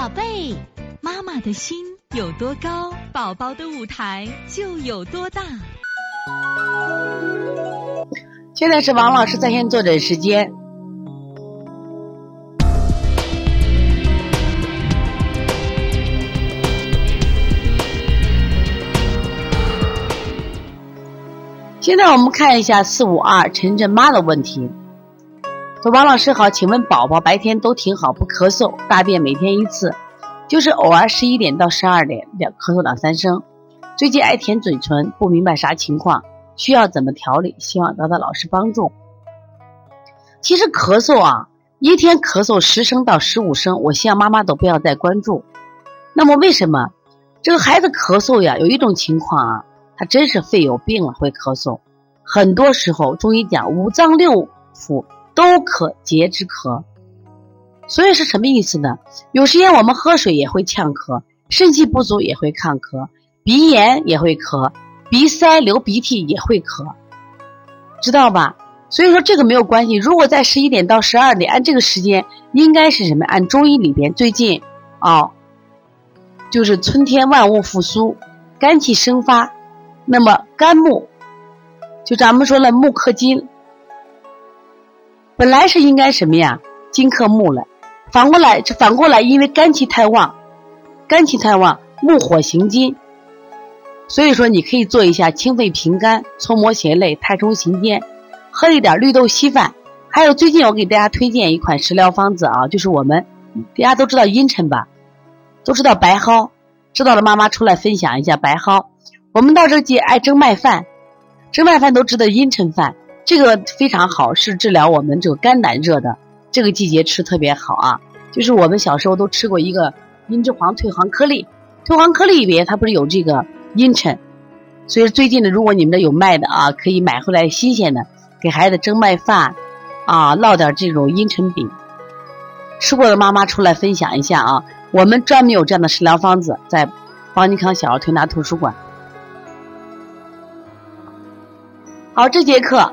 宝贝，妈妈的心有多高，宝宝的舞台就有多大。现在是王老师在线坐诊时间。现在我们看一下四五二晨晨妈的问题。说王老师好，请问宝宝白天都挺好，不咳嗽，大便每天一次，就是偶尔十一点到十二点两咳嗽两三声。最近爱舔嘴唇，不明白啥情况，需要怎么调理？希望得到老师帮助。其实咳嗽啊，一天咳嗽十声到十五声，我希望妈妈都不要再关注。那么为什么这个孩子咳嗽呀？有一种情况啊，他真是肺有病了会咳嗽。很多时候中医讲五脏六腑。都可节之咳，所以是什么意思呢？有时间我们喝水也会呛咳，肾气不足也会抗咳，鼻炎也会咳，鼻塞流鼻涕也会咳，知道吧？所以说这个没有关系。如果在十一点到十二点，按这个时间应该是什么？按中医里边最近啊，就是春天万物复苏，肝气生发，那么肝木，就咱们说了木克金。本来是应该什么呀？金克木了，反过来，反过来，因为肝气太旺，肝气太旺，木火行金，所以说你可以做一下清肺平肝、搓摩胁肋、太冲行间，喝一点绿豆稀饭。还有最近我给大家推荐一款食疗方子啊，就是我们大家都知道阴沉吧，都知道白蒿，知道的妈妈出来分享一下白蒿。我们到这季爱蒸麦饭，蒸麦饭都知道阴沉饭。这个非常好，是治疗我们这个肝胆热的。这个季节吃特别好啊！就是我们小时候都吃过一个茵栀黄退黄颗粒，退黄颗粒里边它不是有这个茵陈，所以最近的如果你们这有卖的啊，可以买回来新鲜的，给孩子蒸麦饭啊，烙点这种茵陈饼。吃过的妈妈出来分享一下啊！我们专门有这样的食疗方子，在邦尼康小儿推拿图书馆。好，这节课。